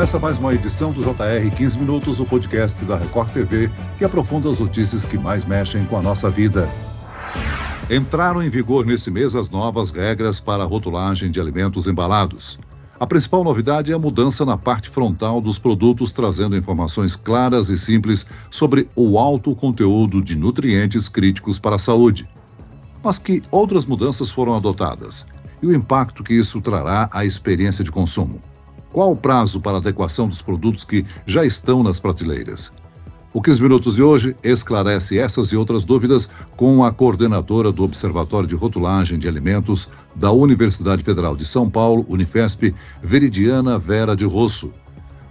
Começa mais uma edição do JR 15 Minutos, o podcast da Record TV, que aprofunda as notícias que mais mexem com a nossa vida. Entraram em vigor nesse mês as novas regras para a rotulagem de alimentos embalados. A principal novidade é a mudança na parte frontal dos produtos, trazendo informações claras e simples sobre o alto conteúdo de nutrientes críticos para a saúde. Mas que outras mudanças foram adotadas? E o impacto que isso trará à experiência de consumo? Qual o prazo para adequação dos produtos que já estão nas prateleiras? O 15 Minutos de hoje esclarece essas e outras dúvidas com a coordenadora do Observatório de Rotulagem de Alimentos da Universidade Federal de São Paulo, Unifesp, Veridiana Vera de Rosso.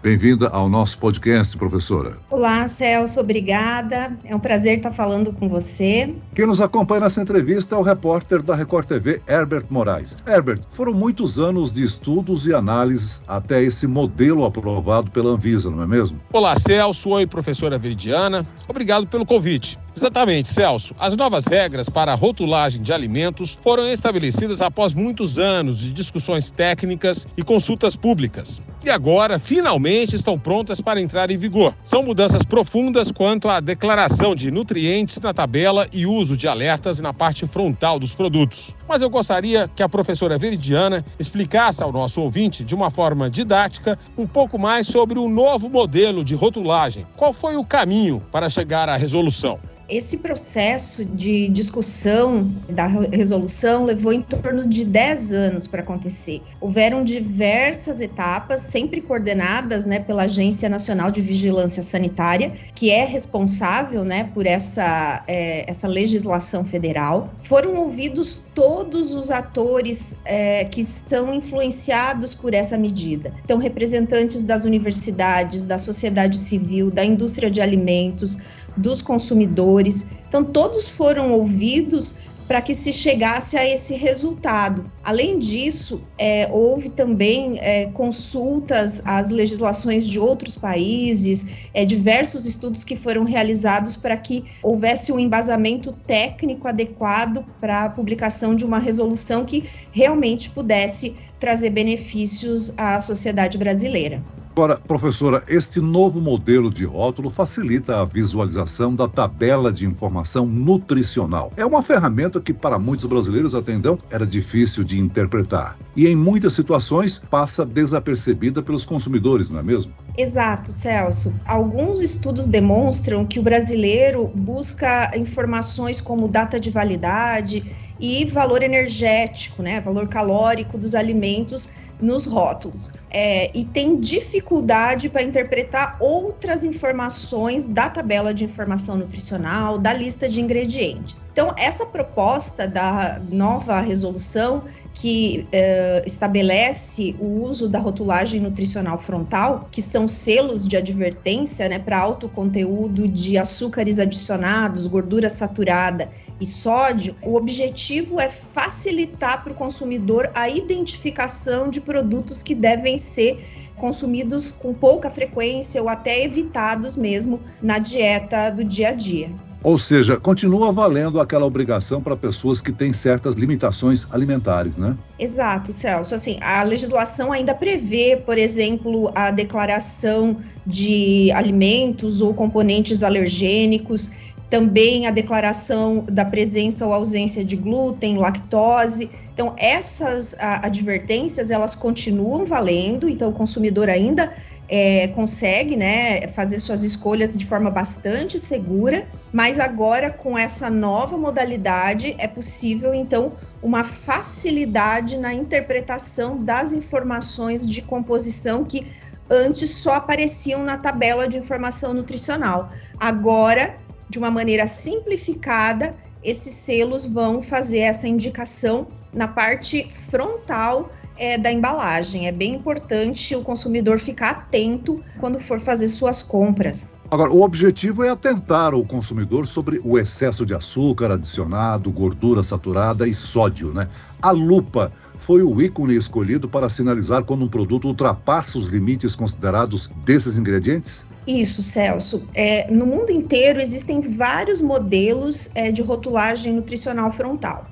Bem-vinda ao nosso podcast, professora. Olá, Celso, obrigada. É um prazer estar falando com você. Quem nos acompanha nessa entrevista é o repórter da Record TV, Herbert Moraes. Herbert, foram muitos anos de estudos e análises até esse modelo aprovado pela Anvisa, não é mesmo? Olá, Celso. Oi, professora Veridiana. Obrigado pelo convite. Exatamente, Celso. As novas regras para a rotulagem de alimentos foram estabelecidas após muitos anos de discussões técnicas e consultas públicas. E agora, finalmente, estão prontas para entrar em vigor. São mudanças profundas quanto à declaração de nutrientes na tabela e uso de alertas na parte frontal dos produtos. Mas eu gostaria que a professora Veridiana explicasse ao nosso ouvinte, de uma forma didática, um pouco mais sobre o novo modelo de rotulagem. Qual foi o caminho para chegar à resolução? Esse processo de discussão da resolução levou em torno de 10 anos para acontecer. Houveram diversas etapas, sempre coordenadas né, pela Agência Nacional de Vigilância Sanitária, que é responsável né, por essa, é, essa legislação federal. Foram ouvidos todos os atores é, que estão influenciados por essa medida. Então, representantes das universidades, da sociedade civil, da indústria de alimentos, dos consumidores. Então, todos foram ouvidos para que se chegasse a esse resultado. Além disso, é, houve também é, consultas às legislações de outros países, é, diversos estudos que foram realizados para que houvesse um embasamento técnico adequado para a publicação de uma resolução que realmente pudesse trazer benefícios à sociedade brasileira. Agora, professora, este novo modelo de rótulo facilita a visualização da tabela de informação nutricional. É uma ferramenta que, para muitos brasileiros até então, era difícil de interpretar. E em muitas situações passa desapercebida pelos consumidores, não é mesmo? Exato, Celso. Alguns estudos demonstram que o brasileiro busca informações como data de validade e valor energético, né, valor calórico dos alimentos nos rótulos é, e tem dificuldade para interpretar outras informações da tabela de informação nutricional, da lista de ingredientes. Então, essa proposta da nova resolução que uh, estabelece o uso da rotulagem nutricional frontal, que são selos de advertência né, para alto conteúdo de açúcares adicionados, gordura saturada e sódio, o objetivo é facilitar para o consumidor a identificação de produtos que devem ser consumidos com pouca frequência ou até evitados mesmo na dieta do dia a dia. Ou seja, continua valendo aquela obrigação para pessoas que têm certas limitações alimentares, né? Exato, Celso. Assim, a legislação ainda prevê, por exemplo, a declaração de alimentos ou componentes alergênicos, também a declaração da presença ou ausência de glúten, lactose. Então, essas advertências, elas continuam valendo, então o consumidor ainda é, consegue né, fazer suas escolhas de forma bastante segura, mas agora com essa nova modalidade é possível então uma facilidade na interpretação das informações de composição que antes só apareciam na tabela de informação nutricional. Agora, de uma maneira simplificada, esses selos vão fazer essa indicação na parte frontal é, da embalagem. É bem importante o consumidor ficar atento quando for fazer suas compras. Agora, o objetivo é atentar o consumidor sobre o excesso de açúcar adicionado, gordura saturada e sódio, né? A lupa foi o ícone escolhido para sinalizar quando um produto ultrapassa os limites considerados desses ingredientes? Isso, Celso. É, no mundo inteiro existem vários modelos é, de rotulagem nutricional frontal.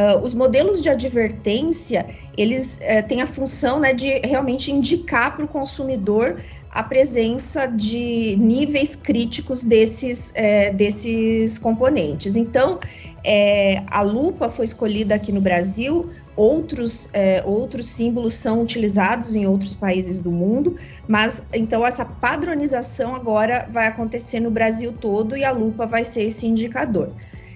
Uh, os modelos de advertência, eles uh, têm a função né, de realmente indicar para o consumidor a presença de níveis críticos desses, é, desses componentes. Então, é, a lupa foi escolhida aqui no Brasil, outros, outros símbolos são utilizados em outros países do mundo, mas então essa padronização agora vai acontecer no Brasil todo e a lupa vai ser esse indicador.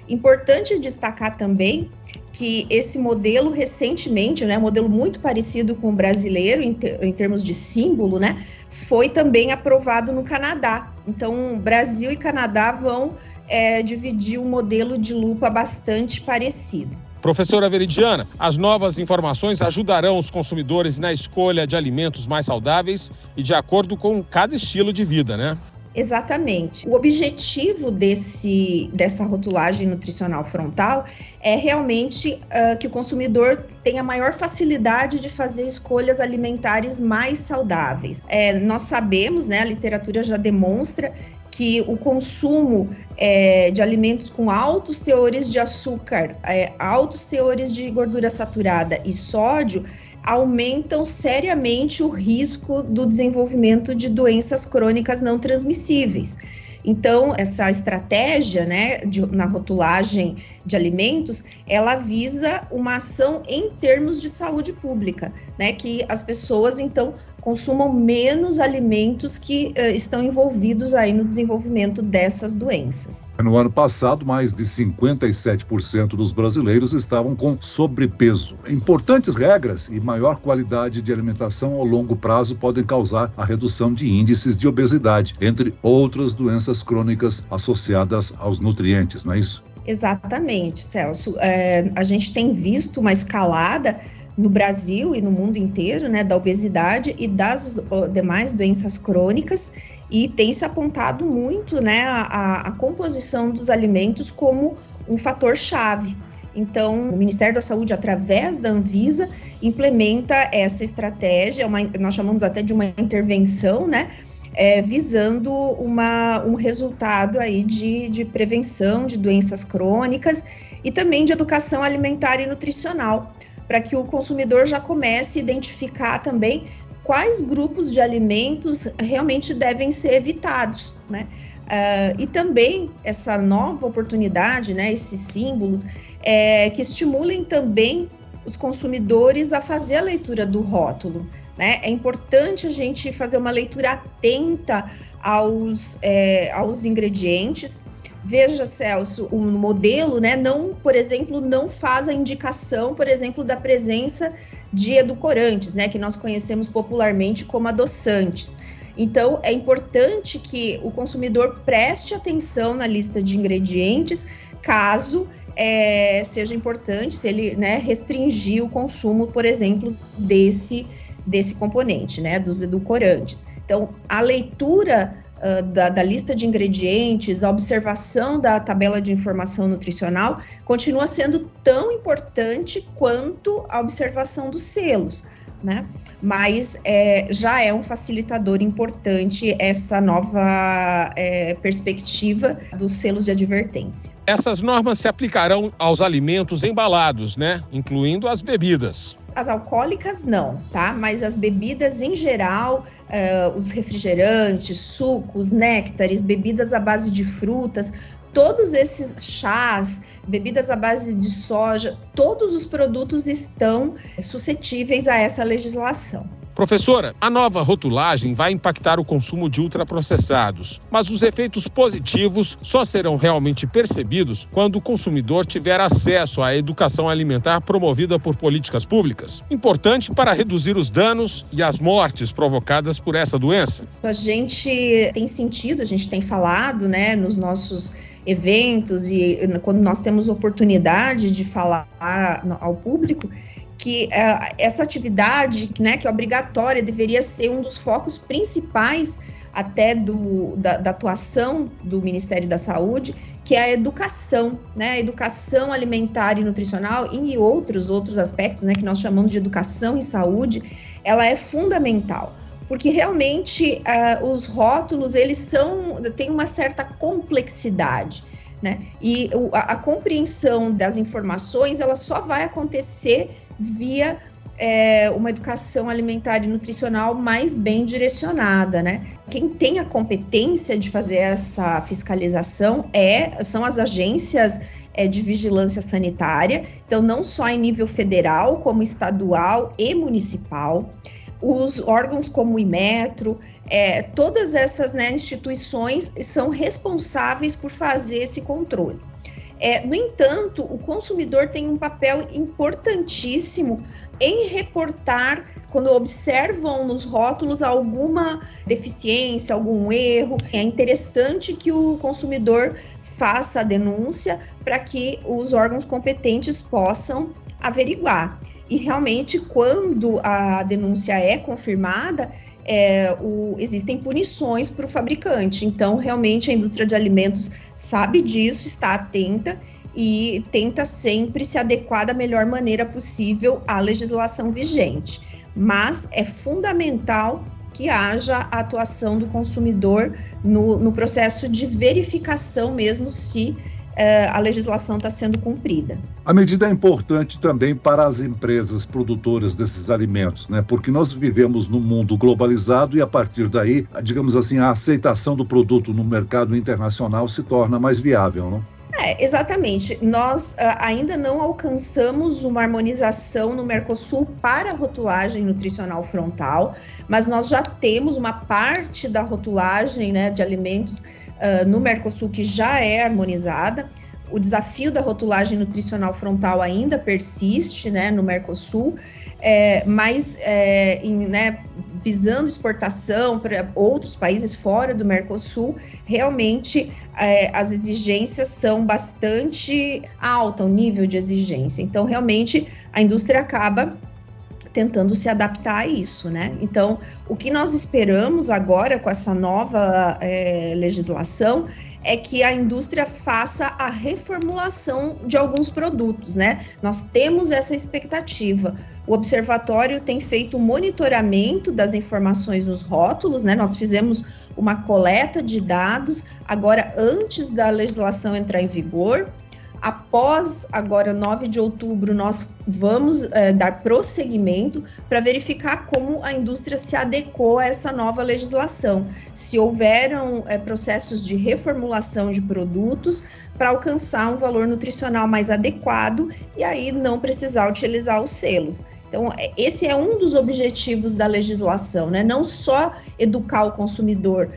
Importante destacar também que esse modelo recentemente, né, modelo muito parecido com o brasileiro em, em termos de símbolo, né, foi também aprovado no Canadá. Então, Brasil e Canadá vão é, dividir um modelo de lupa bastante parecido. Professora Veridiana, as novas informações ajudarão os consumidores na escolha de alimentos mais saudáveis e de acordo com cada estilo de vida, né? Exatamente. O objetivo desse, dessa rotulagem nutricional frontal é realmente uh, que o consumidor tenha maior facilidade de fazer escolhas alimentares mais saudáveis. É, nós sabemos, né, a literatura já demonstra que o consumo é, de alimentos com altos teores de açúcar, é, altos teores de gordura saturada e sódio aumentam seriamente o risco do desenvolvimento de doenças crônicas não transmissíveis. Então, essa estratégia, né, de, na rotulagem de alimentos, ela visa uma ação em termos de saúde pública, né, que as pessoas, então, consumam menos alimentos que uh, estão envolvidos aí no desenvolvimento dessas doenças. No ano passado, mais de 57% dos brasileiros estavam com sobrepeso. Importantes regras e maior qualidade de alimentação ao longo prazo podem causar a redução de índices de obesidade, entre outras doenças crônicas associadas aos nutrientes, não é isso? Exatamente, Celso. É, a gente tem visto uma escalada no Brasil e no mundo inteiro, né, da obesidade e das demais doenças crônicas, e tem se apontado muito, né, a, a composição dos alimentos como um fator chave. Então, o Ministério da Saúde, através da Anvisa, implementa essa estratégia, uma, nós chamamos até de uma intervenção, né, é, visando uma, um resultado aí de, de prevenção de doenças crônicas e também de educação alimentar e nutricional para que o consumidor já comece a identificar também quais grupos de alimentos realmente devem ser evitados, né? Uh, e também essa nova oportunidade, né, esses símbolos, é, que estimulem também os consumidores a fazer a leitura do rótulo. Né? É importante a gente fazer uma leitura atenta aos, é, aos ingredientes, Veja, Celso, o modelo, né, não, por exemplo, não faz a indicação, por exemplo, da presença de edulcorantes, né, que nós conhecemos popularmente como adoçantes. Então, é importante que o consumidor preste atenção na lista de ingredientes, caso é, seja importante, se ele né, restringir o consumo, por exemplo, desse, desse componente, né, dos edulcorantes. Então, a leitura da, da, lista de ingredientes, a observação da tabela de informação nutricional continua sendo tão importante quanto a observação dos selos, né? Mas é, já é um facilitador importante essa nova é, perspectiva dos selos de advertência. Essas normas se aplicarão aos alimentos embalados, né? Incluindo as bebidas. As alcoólicas não, tá? Mas as bebidas em geral, uh, os refrigerantes, sucos, néctares, bebidas à base de frutas, todos esses chás, bebidas à base de soja, todos os produtos estão suscetíveis a essa legislação. Professora, a nova rotulagem vai impactar o consumo de ultraprocessados, mas os efeitos positivos só serão realmente percebidos quando o consumidor tiver acesso à educação alimentar promovida por políticas públicas, importante para reduzir os danos e as mortes provocadas por essa doença. A gente tem sentido, a gente tem falado, né, nos nossos eventos e quando nós temos oportunidade de falar ao público, que uh, essa atividade, né, que é obrigatória, deveria ser um dos focos principais até do, da, da, atuação do Ministério da Saúde, que é a educação, né, a educação alimentar e nutricional e outros outros aspectos, né, que nós chamamos de educação em saúde, ela é fundamental, porque realmente uh, os rótulos eles são têm uma certa complexidade Né? E a, a compreensão das informações ela só vai acontecer via é, uma educação alimentar e nutricional mais bem direcionada, né? Quem tem a competência de fazer essa fiscalização é, são as agências é, de vigilância sanitária, então não só em nível federal, como estadual e municipal. Os órgãos como o Imetro, é, todas essas né, instituições são responsáveis por fazer esse controle. É, no entanto, o consumidor tem um papel importantíssimo em reportar quando observam nos rótulos alguma deficiência, algum erro. É interessante que o consumidor faça a denúncia para que os órgãos competentes possam averiguar. E realmente, quando a denúncia é confirmada, é, o, existem punições para o fabricante. Então, realmente, a indústria de alimentos sabe disso, está atenta e tenta sempre se adequar da melhor maneira possível à legislação vigente. Mas é fundamental que haja a atuação do consumidor no, no processo de verificação mesmo se a legislação está sendo cumprida. A medida é importante também para as empresas produtoras desses alimentos, né? Porque nós vivemos num mundo globalizado e a partir daí, digamos assim, a aceitação do produto no mercado internacional se torna mais viável, não? É, exatamente. Nós uh, ainda não alcançamos uma harmonização no Mercosul para a rotulagem nutricional frontal, mas nós já temos uma parte da rotulagem né, de alimentos uh, no Mercosul que já é harmonizada. O desafio da rotulagem nutricional frontal ainda persiste né, no Mercosul, é, mas é, em, né, visando exportação para outros países fora do Mercosul, realmente é, as exigências são bastante altas, o nível de exigência. Então, realmente, a indústria acaba tentando se adaptar a isso, né? Então, o que nós esperamos agora com essa nova é, legislação é que a indústria faça a reformulação de alguns produtos, né? Nós temos essa expectativa. O observatório tem feito monitoramento das informações nos rótulos, né? Nós fizemos uma coleta de dados agora antes da legislação entrar em vigor Após agora, 9 de outubro, nós vamos é, dar prosseguimento para verificar como a indústria se adequou a essa nova legislação. Se houveram é, processos de reformulação de produtos para alcançar um valor nutricional mais adequado e aí não precisar utilizar os selos. Então, é, esse é um dos objetivos da legislação, né? Não só educar o consumidor,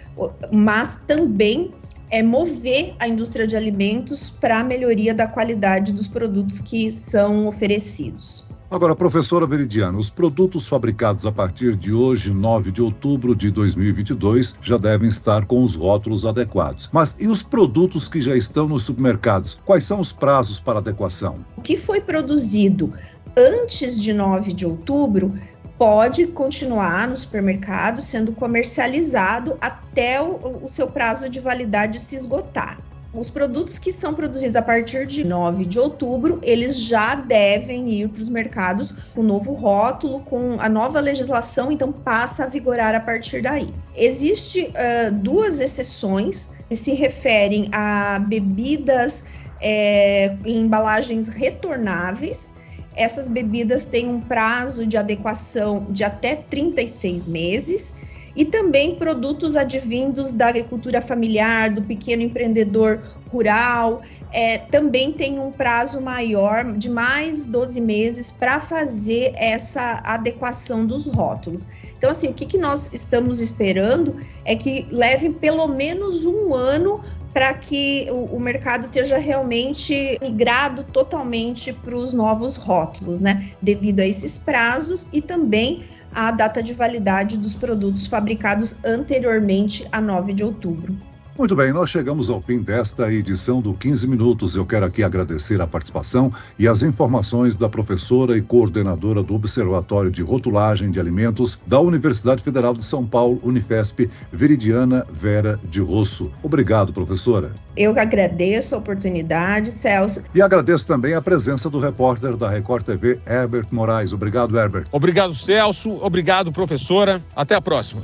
mas também é mover a indústria de alimentos para a melhoria da qualidade dos produtos que são oferecidos. Agora, professora Veridiana, os produtos fabricados a partir de hoje, 9 de outubro de 2022, já devem estar com os rótulos adequados. Mas e os produtos que já estão nos supermercados? Quais são os prazos para adequação? O que foi produzido antes de 9 de outubro pode continuar no supermercado sendo comercializado até o, o, seu prazo de validade se esgotar. Os produtos que são produzidos a partir de 9 de outubro, eles já devem ir para os mercados com novo rótulo, com a nova legislação, então passa a vigorar a partir daí. Existem uh, duas exceções que se referem a bebidas é, em embalagens retornáveis essas bebidas têm um prazo de adequação de até 36 meses e também produtos advindos da agricultura familiar, do pequeno empreendedor rural, é, também tem um prazo maior de mais 12 meses para fazer essa adequação dos rótulos. Então, assim, o que, que nós estamos esperando é que leve pelo menos um ano para que o, mercado esteja realmente migrado totalmente para os novos rótulos, né? Devido a esses prazos e também a data de validade dos produtos fabricados anteriormente a 9 de outubro. Muito bem, nós chegamos ao fim desta edição do 15 Minutos. Eu quero aqui agradecer a participação e as informações da professora e coordenadora do Observatório de Rotulagem de Alimentos da Universidade Federal de São Paulo, Unifesp, Veridiana Vera de Rosso. Obrigado, professora. Eu agradeço a oportunidade, Celso. E agradeço também a presença do repórter da Record TV, Herbert Moraes. Obrigado, Herbert. Obrigado, Celso. Obrigado, professora. Até a próxima.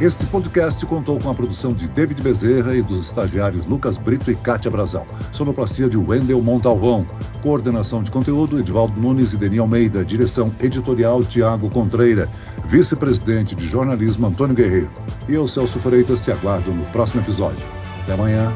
Este podcast contou com a produção de David Bezerra e dos estagiários Lucas Brito e Kátia Brazão. Sonoplastia de Wendel Montalvão. Coordenação de conteúdo Edvaldo Nunes e Deni Almeida. Direção editorial Tiago Contreira. Vice-presidente de jornalismo Antônio Guerreiro. E eu, Celso Freitas, te aguardo no próximo episódio. Até amanhã.